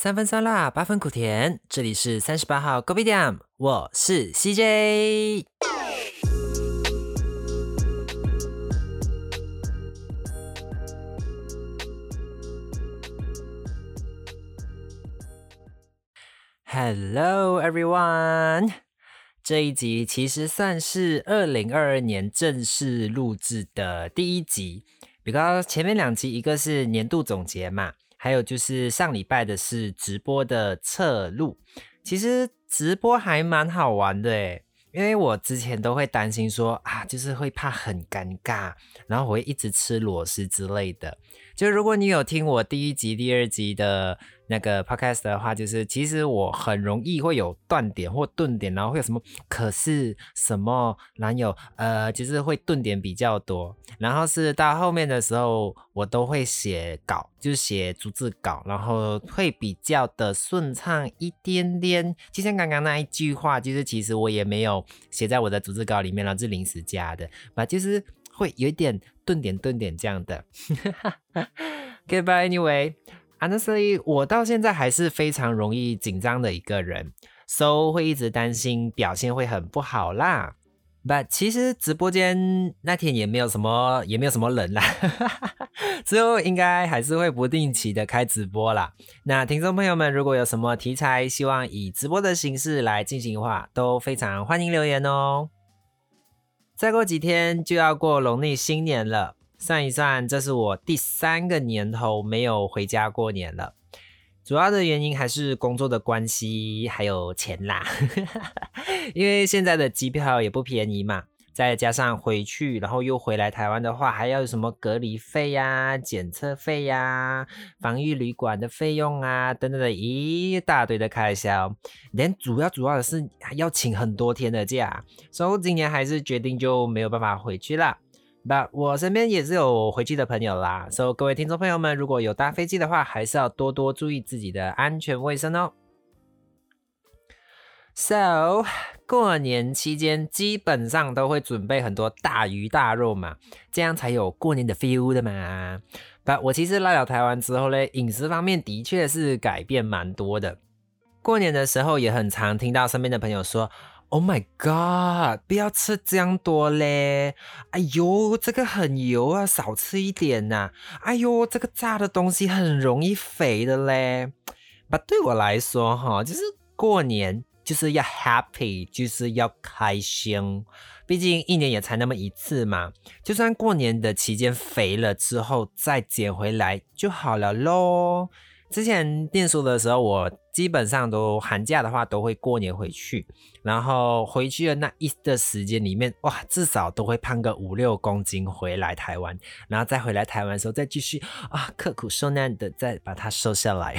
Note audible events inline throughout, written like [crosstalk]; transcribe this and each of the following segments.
三分酸辣，八分苦甜。这里是三十八号 Go B 店，我是 CJ。Hello everyone，这一集其实算是二零二二年正式录制的第一集。比较前面两集，一个是年度总结嘛，还有就是上礼拜的是直播的侧录。其实直播还蛮好玩的诶，因为我之前都会担心说啊，就是会怕很尴尬，然后我会一直吃螺丝之类的。就如果你有听我第一集、第二集的。那个 podcast 的话，就是其实我很容易会有断点或顿点，然后会有什么可是什么男友，呃，就是会顿点比较多。然后是到后面的时候，我都会写稿，就是写逐字稿，然后会比较的顺畅一点点。就像刚刚那一句话，就是其实我也没有写在我的逐字稿里面了，是临时加的，吧，就是会有一点顿点顿点这样的。[laughs] Goodbye, anyway. Honestly，我到现在还是非常容易紧张的一个人，so 会一直担心表现会很不好啦。But 其实直播间那天也没有什么，也没有什么人啦，[laughs] 之后应该还是会不定期的开直播啦。那听众朋友们，如果有什么题材，希望以直播的形式来进行的话，都非常欢迎留言哦。再过几天就要过农历新年了。算一算，这是我第三个年头没有回家过年了。主要的原因还是工作的关系，还有钱啦。[laughs] 因为现在的机票也不便宜嘛，再加上回去，然后又回来台湾的话，还要有什么隔离费呀、检测费呀、防疫旅馆的费用啊，等等的一大堆的开销。连主要主要的是要请很多天的假，所以今年还是决定就没有办法回去了。那我身边也是有回去的朋友啦，所以各位听众朋友们，如果有搭飞机的话，还是要多多注意自己的安全卫生哦。So 过年期间基本上都会准备很多大鱼大肉嘛，这样才有过年的 feel 的嘛。不，我其实来了台湾之后呢，饮食方面的确是改变蛮多的。过年的时候也很常听到身边的朋友说。Oh my god！不要吃这样多嘞！哎呦，这个很油啊，少吃一点呐！哎呦，这个炸的东西很容易肥的嘞。不，对我来说哈，就是过年就是要 happy，就是要开心。毕竟一年也才那么一次嘛。就算过年的期间肥了之后再减回来就好了喽。之前念书的时候，我基本上都寒假的话都会过年回去，然后回去的那一的时间里面，哇，至少都会胖个五六公斤回来台湾，然后再回来台湾的时候再继续啊，刻苦受难的再把它瘦下来。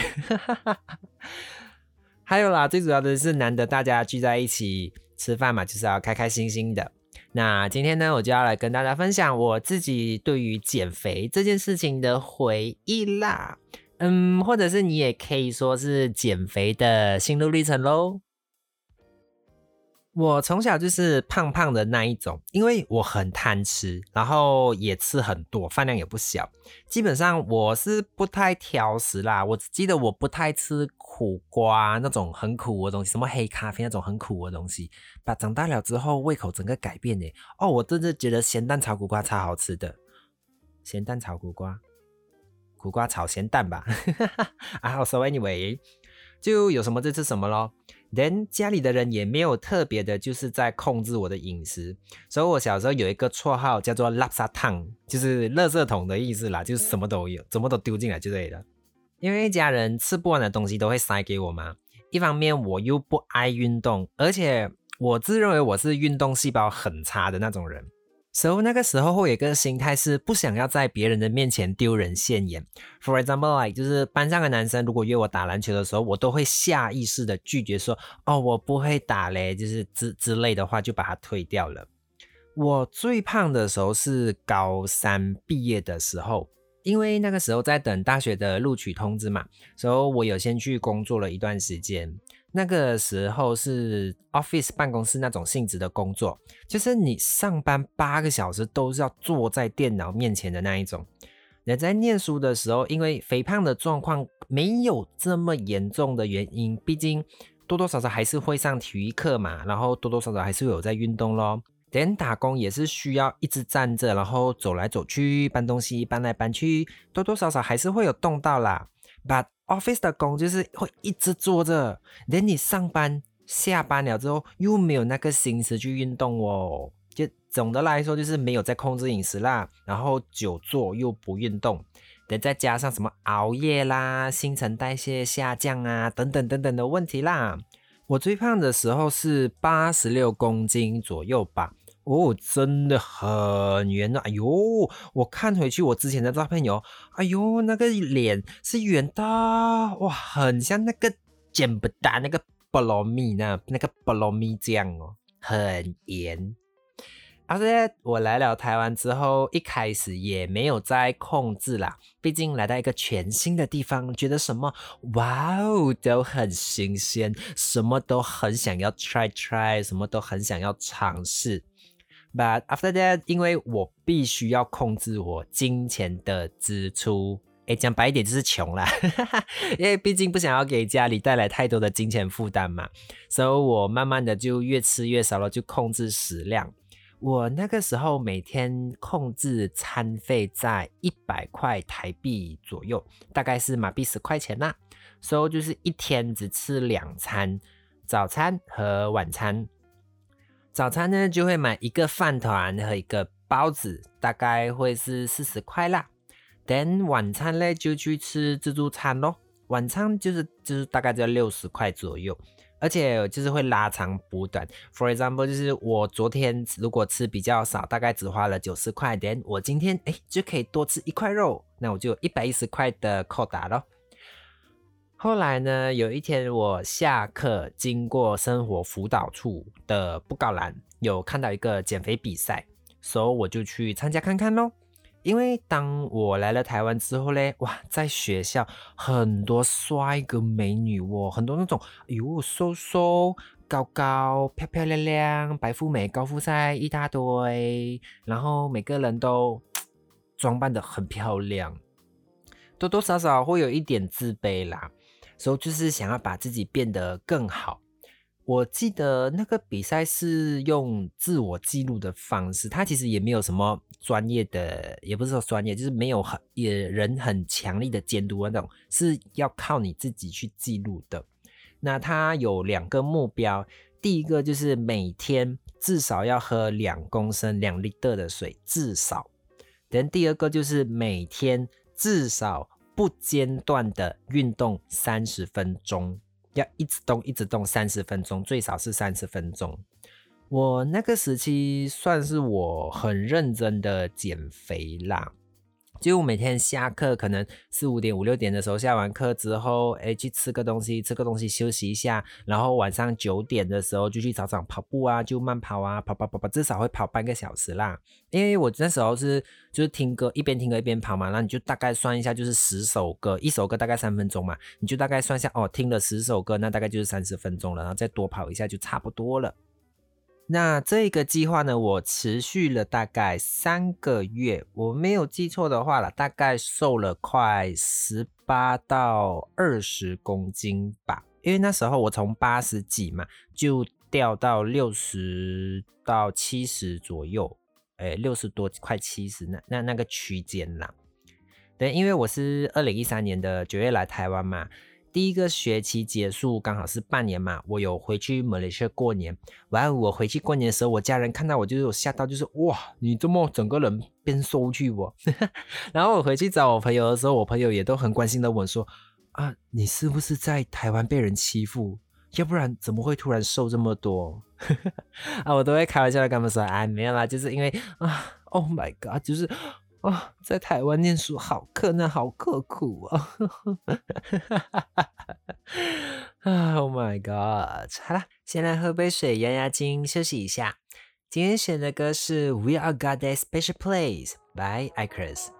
[laughs] 还有啦，最主要的是难得大家聚在一起吃饭嘛，就是要开开心心的。那今天呢，我就要来跟大家分享我自己对于减肥这件事情的回忆啦。嗯，或者是你也可以说是减肥的心路历程喽。我从小就是胖胖的那一种，因为我很贪吃，然后也吃很多，饭量也不小。基本上我是不太挑食啦。我只记得我不太吃苦瓜那种很苦的东西，什么黑咖啡那种很苦的东西。把长大了之后，胃口整个改变呢。哦，我真的觉得咸蛋炒苦瓜超好吃的，咸蛋炒苦瓜。苦瓜炒咸蛋吧，[laughs] 啊，so anyway，就有什么就吃什么咯。连家里的人也没有特别的，就是在控制我的饮食。所以我小时候有一个绰号叫做“垃圾桶”，就是垃圾桶的意思啦，就是什么都有，什么都丢进来之类的。因为家人吃不完的东西都会塞给我嘛。一方面我又不爱运动，而且我自认为我是运动细胞很差的那种人。所以那个时候会有一个心态是不想要在别人的面前丢人现眼。For example, like 就是班上的男生如果约我打篮球的时候，我都会下意识的拒绝说：“哦，我不会打嘞。”就是之之类的话就把它推掉了。我最胖的时候是高三毕业的时候，因为那个时候在等大学的录取通知嘛，所以我有先去工作了一段时间。那个时候是 office 办公室那种性质的工作，就是你上班八个小时都是要坐在电脑面前的那一种。人在念书的时候，因为肥胖的状况没有这么严重的原因，毕竟多多少少还是会上体育课嘛，然后多多少少还是有在运动咯。等打工也是需要一直站着，然后走来走去搬东西，搬来搬去，多多少少还是会有动到啦。But office 的工就是会一直坐着，等你上班下班了之后，又没有那个心思去运动哦。就总的来说，就是没有在控制饮食啦，然后久坐又不运动，等再加上什么熬夜啦、新陈代谢下降啊等等等等的问题啦。我最胖的时候是八十六公斤左右吧。哦，真的很圆啊！哎呦，我看回去我之前的照片有，哎呦，那个脸是圆的，哇，很像那个柬埔寨那个菠萝蜜那那个菠萝蜜酱哦，很圆。而且我来了台湾之后，一开始也没有在控制啦，毕竟来到一个全新的地方，觉得什么哇哦都很新鲜，什么都很想要 try try，什么都很想要尝试。But after that，因为我必须要控制我金钱的支出，哎，讲白一点就是穷啦，[laughs] 因为毕竟不想要给家里带来太多的金钱负担嘛，所以我慢慢的就越吃越少了，就控制食量。我那个时候每天控制餐费在一百块台币左右，大概是马币十块钱啦，所以就是一天只吃两餐，早餐和晚餐。早餐呢，就会买一个饭团和一个包子，大概会是四十块啦。等晚餐呢，就去吃自助餐咯。晚餐就是就是大概在六十块左右，而且就是会拉长补短。For example，就是我昨天如果吃比较少，大概只花了九十块，等我今天哎就可以多吃一块肉，那我就一百一十块的扣打咯。后来呢，有一天我下课经过生活辅导处的布告栏，有看到一个减肥比赛，所以我就去参加看看咯。因为当我来了台湾之后嘞，哇，在学校很多帅哥美女哦，很多那种，哎呦，瘦瘦高高、漂漂亮亮、白富美、高富帅一大堆，然后每个人都装扮的很漂亮，多多少少会有一点自卑啦。所以就是想要把自己变得更好。我记得那个比赛是用自我记录的方式，它其实也没有什么专业的，也不是说专业，就是没有很也人很强力的监督那种，是要靠你自己去记录的。那它有两个目标，第一个就是每天至少要喝两公升两 L 的水，至少。等第二个就是每天至少。不间断的运动三十分钟，要一直动一直动三十分钟，最少是三十分钟。我那个时期算是我很认真的减肥啦。就每天下课可能四五点五六点的时候下完课之后，哎去吃个东西，吃个东西休息一下，然后晚上九点的时候就去操场跑步啊，就慢跑啊，跑跑跑跑，至少会跑半个小时啦。因为我那时候是就是听歌，一边听歌一边跑嘛，那你就大概算一下，就是十首歌，一首歌大概三分钟嘛，你就大概算一下哦，听了十首歌，那大概就是三十分钟了，然后再多跑一下就差不多了。那这个计划呢，我持续了大概三个月，我没有记错的话了，大概瘦了快十八到二十公斤吧。因为那时候我从八十几嘛，就掉到六十到七十左右，哎，六十多快七十那那那个区间啦。对，因为我是二零一三年的九月来台湾嘛。第一个学期结束刚好是半年嘛，我有回去马来西亚过年。完，我回去过年的时候，我家人看到我就有吓到，就是哇，你这么整个人变瘦去不？[laughs] 然后我回去找我朋友的时候，我朋友也都很关心的问说：啊，你是不是在台湾被人欺负？要不然怎么会突然瘦这么多？[laughs] 啊，我都会开玩笑的跟他们说：哎，没有啦，就是因为啊，Oh my God，就是。哦，在台湾念书好困难，好刻苦啊！啊，Oh my God！好了，先来喝杯水压压惊，休息一下。今天选的歌是《We Are God a Special Place》by Icarus。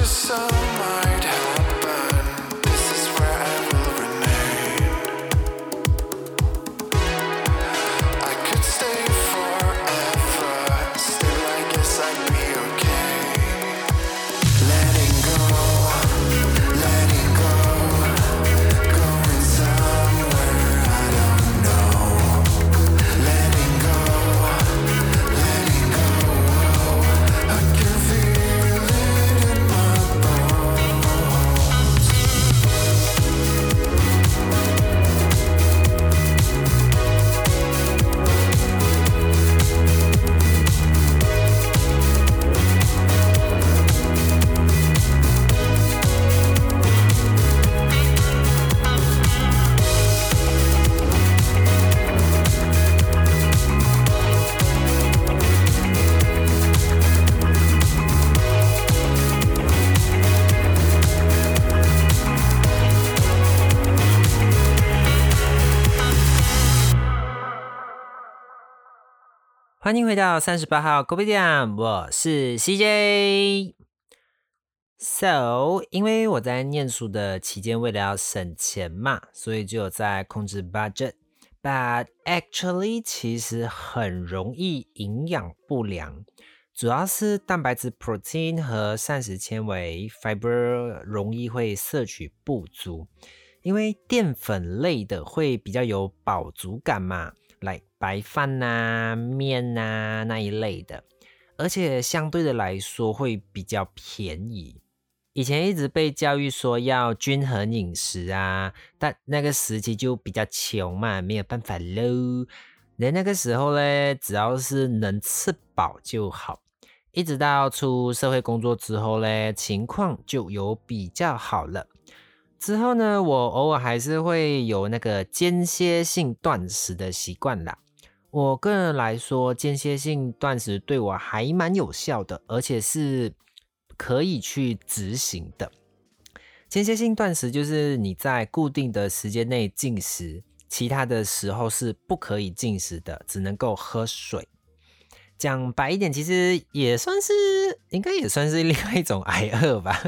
Just so. 欢迎回到三十八号 Coffee 店，我是 CJ。So，因为我在念书的期间，为了要省钱嘛，所以就有在控制 budget。But actually，其实很容易营养不良，主要是蛋白质 （protein） 和膳食纤维 （fiber） 容易会摄取不足，因为淀粉类的会比较有饱足感嘛。来白饭呐、面呐那一类的，而且相对的来说会比较便宜。以前一直被教育说要均衡饮食啊，但那个时期就比较穷嘛，没有办法喽。那那个时候呢，只要是能吃饱就好。一直到出社会工作之后呢，情况就有比较好了。之后呢，我偶尔还是会有那个间歇性断食的习惯啦。我个人来说，间歇性断食对我还蛮有效的，而且是可以去执行的。间歇性断食就是你在固定的时间内进食，其他的时候是不可以进食的，只能够喝水。讲白一点，其实也算是，应该也算是另外一种 [laughs] 挨饿吧。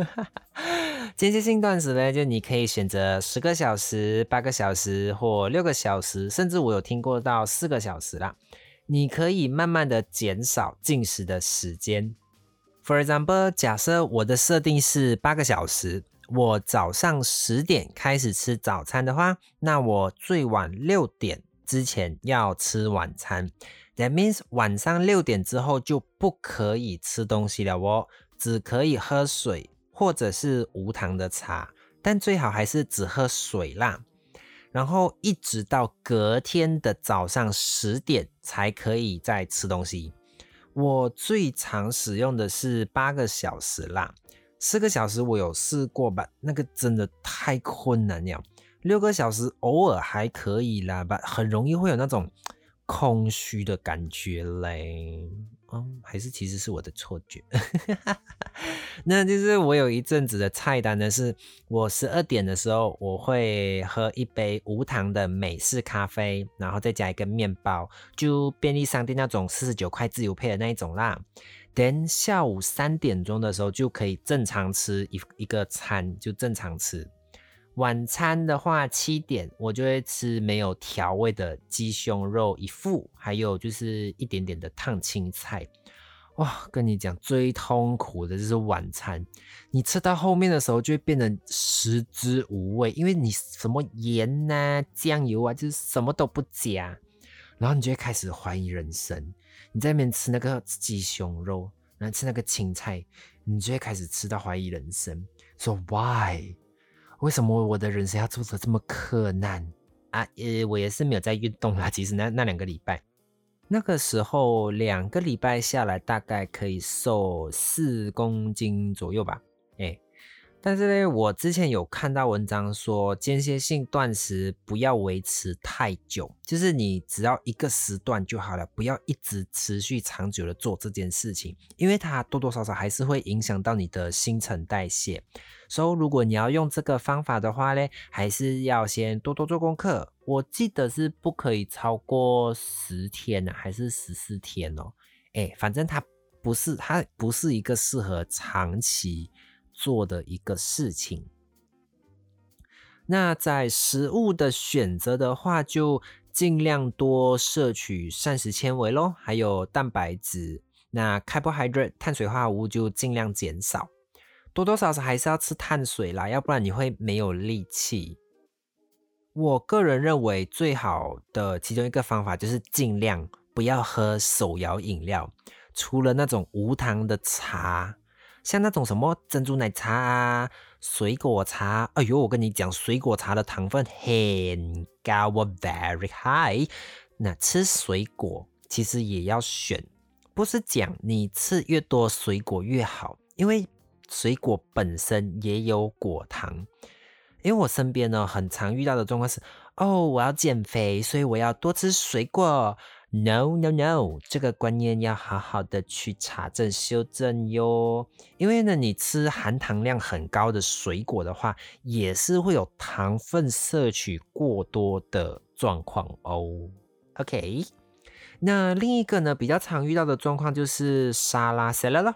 间歇性断食呢，就你可以选择十个小时、八个小时或六个小时，甚至我有听过到四个小时啦。你可以慢慢的减少进食的时间。For example，假设我的设定是八个小时，我早上十点开始吃早餐的话，那我最晚六点之前要吃晚餐。That means 晚上六点之后就不可以吃东西了哦，只可以喝水。或者是无糖的茶，但最好还是只喝水啦。然后一直到隔天的早上十点才可以再吃东西。我最常使用的是八个小时啦，四个小时我有试过吧，那个真的太困难了。六个小时偶尔还可以啦，吧，很容易会有那种空虚的感觉嘞。嗯，还是其实是我的错觉。[laughs] 那就是我有一阵子的菜单呢，是我十二点的时候我会喝一杯无糖的美式咖啡，然后再加一个面包，就便利商店那种四十九块自由配的那一种啦。等下午三点钟的时候就可以正常吃一一个餐，就正常吃。晚餐的话，七点我就会吃没有调味的鸡胸肉一副，还有就是一点点的烫青菜。哇，跟你讲，最痛苦的就是晚餐，你吃到后面的时候就会变得食之无味，因为你什么盐呐、酱油啊，就是什么都不加，然后你就会开始怀疑人生。你在那边吃那个鸡胸肉，然后吃那个青菜，你就会开始吃到怀疑人生，说 Why？为什么我的人生要做的这么困难啊？呃，我也是没有在运动啦。其实那那两个礼拜，那个时候两个礼拜下来，大概可以瘦四公斤左右吧。但是呢，我之前有看到文章说，间歇性断食不要维持太久，就是你只要一个时段就好了，不要一直持续长久的做这件事情，因为它多多少少还是会影响到你的新陈代谢。所以，如果你要用这个方法的话呢，还是要先多多做功课。我记得是不可以超过十天呢，还是十四天哦？哎，反正它不是，它不是一个适合长期。做的一个事情。那在食物的选择的话，就尽量多摄取膳食纤维咯，还有蛋白质。那 carbohydrate 碳水化合物就尽量减少，多多少少还是要吃碳水啦，要不然你会没有力气。我个人认为最好的其中一个方法就是尽量不要喝手摇饮料，除了那种无糖的茶。像那种什么珍珠奶茶啊、水果茶，哎呦，我跟你讲，水果茶的糖分很高，我 very high。那吃水果其实也要选，不是讲你吃越多水果越好，因为水果本身也有果糖。因为我身边呢，很常遇到的状况是，哦，我要减肥，所以我要多吃水果。No no no，这个观念要好好的去查证修正哟。因为呢，你吃含糖量很高的水果的话，也是会有糖分摄取过多的状况哦。OK，那另一个呢，比较常遇到的状况就是沙拉 salad，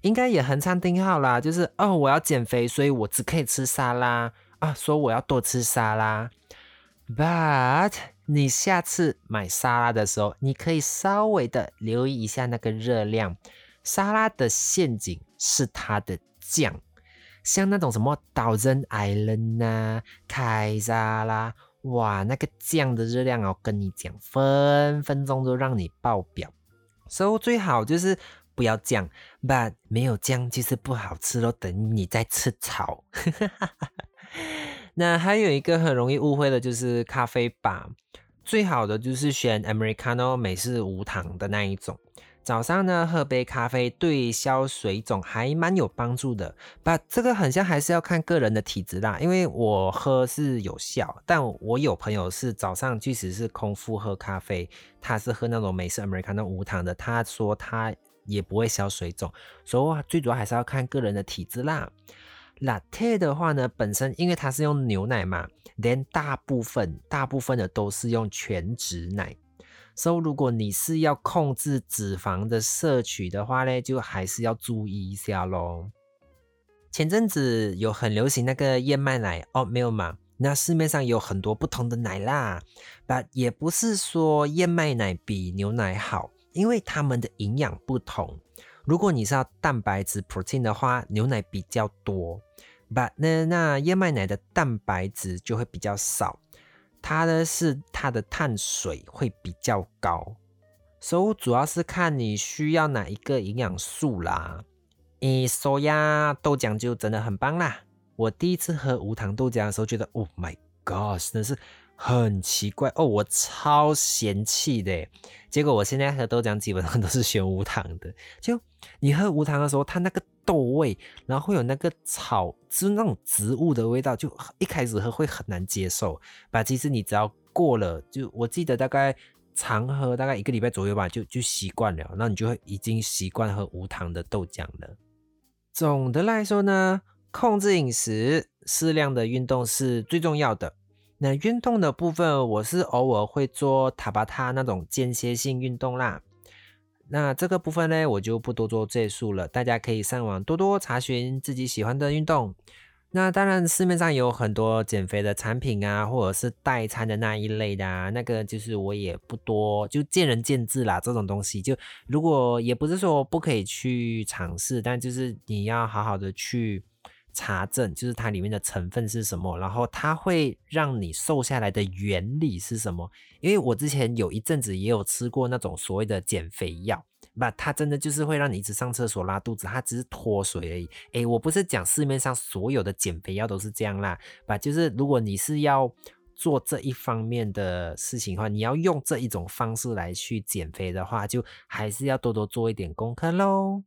应该也很常听到啦，就是哦，我要减肥，所以我只可以吃沙拉啊，说我要多吃沙拉。But 你下次买沙拉的时候，你可以稍微的留意一下那个热量。沙拉的陷阱是它的酱，像那种什么 Thousand Island 啊、凯撒啦，哇，那个酱的热量哦，跟你讲，分分钟都让你爆表。所以最好就是不要酱，But 没有酱就是不好吃咯，等你再吃草。[laughs] 那还有一个很容易误会的就是咖啡吧，最好的就是选 Americano 美式无糖的那一种。早上呢喝杯咖啡对消水肿还蛮有帮助的，把这个很像还是要看个人的体质啦。因为我喝是有效，但我有朋友是早上即使是空腹喝咖啡，他是喝那种美式 Americano 无糖的，他说他也不会消水肿。所以最主要还是要看个人的体质啦。Latte 的话呢，本身因为它是用牛奶嘛，连大部分大部分的都是用全脂奶，所以如果你是要控制脂肪的摄取的话呢，就还是要注意一下咯。前阵子有很流行那个燕麦奶哦，没有嘛？那市面上有很多不同的奶啦，但也不是说燕麦奶比牛奶好，因为它们的营养不同。如果你是要蛋白质 protein 的话，牛奶比较多，but 那那燕麦奶的蛋白质就会比较少，它呢是它的碳水会比较高，所以主要是看你需要哪一个营养素啦。你说呀豆浆就真的很棒啦！我第一次喝无糖豆浆的时候，觉得 Oh my God，真的是。很奇怪哦，我超嫌弃的。结果我现在喝豆浆基本上都是选无糖的。就你喝无糖的时候，它那个豆味，然后会有那个草，就是那种植物的味道，就一开始喝会很难接受。吧，其实你只要过了，就我记得大概常喝大概一个礼拜左右吧，就就习惯了。那你就会已经习惯喝无糖的豆浆了。总的来说呢，控制饮食，适量的运动是最重要的。那运动的部分，我是偶尔会做塔巴塔那种间歇性运动啦。那这个部分呢，我就不多做赘述了。大家可以上网多多查询自己喜欢的运动。那当然，市面上有很多减肥的产品啊，或者是代餐的那一类的，啊，那个就是我也不多，就见仁见智啦。这种东西，就如果也不是说不可以去尝试，但就是你要好好的去。查证就是它里面的成分是什么，然后它会让你瘦下来的原理是什么？因为我之前有一阵子也有吃过那种所谓的减肥药，不，它真的就是会让你一直上厕所拉肚子，它只是脱水而已。诶，我不是讲市面上所有的减肥药都是这样啦，吧，就是如果你是要做这一方面的事情的话，你要用这一种方式来去减肥的话，就还是要多多做一点功课喽。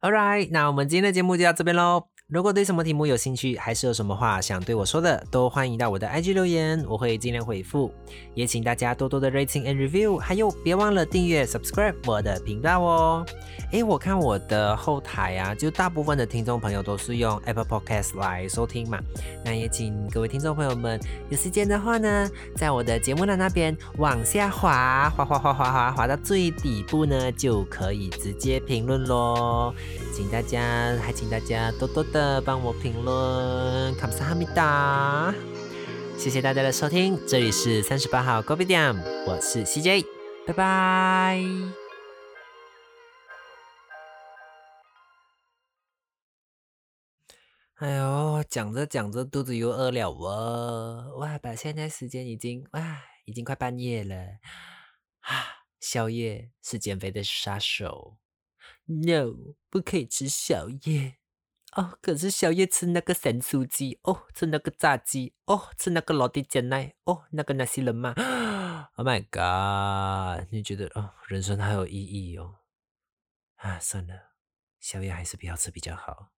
Alright，那我们今天的节目就到这边喽。如果对什么题目有兴趣，还是有什么话想对我说的，都欢迎到我的 IG 留言，我会尽量回复。也请大家多多的 rating and review，还有别忘了订阅 subscribe 我的频道哦。诶，我看我的后台啊，就大部分的听众朋友都是用 Apple Podcast 来收听嘛。那也请各位听众朋友们有时间的话呢，在我的节目栏那边往下滑，滑滑滑滑滑滑到最底部呢，就可以直接评论喽。请大家，还请大家多多的帮我评论，卡姆萨哈米达，谢谢大家的收听，这里是三十八号 Gobi 店，我是 CJ，拜拜。哎呦，讲着讲着肚子又饿了哦，哇，把现在时间已经哇，已经快半夜了啊，宵夜是减肥的杀手。No，不可以吃宵夜哦。可是宵夜吃那个咸酥鸡哦，吃那个炸鸡哦，吃那个老弟煎奶哦，那个那些人嘛。[gasps] Oh my god！你觉得哦，人生还有意义哦？啊，算了，宵夜还是不要吃比较好。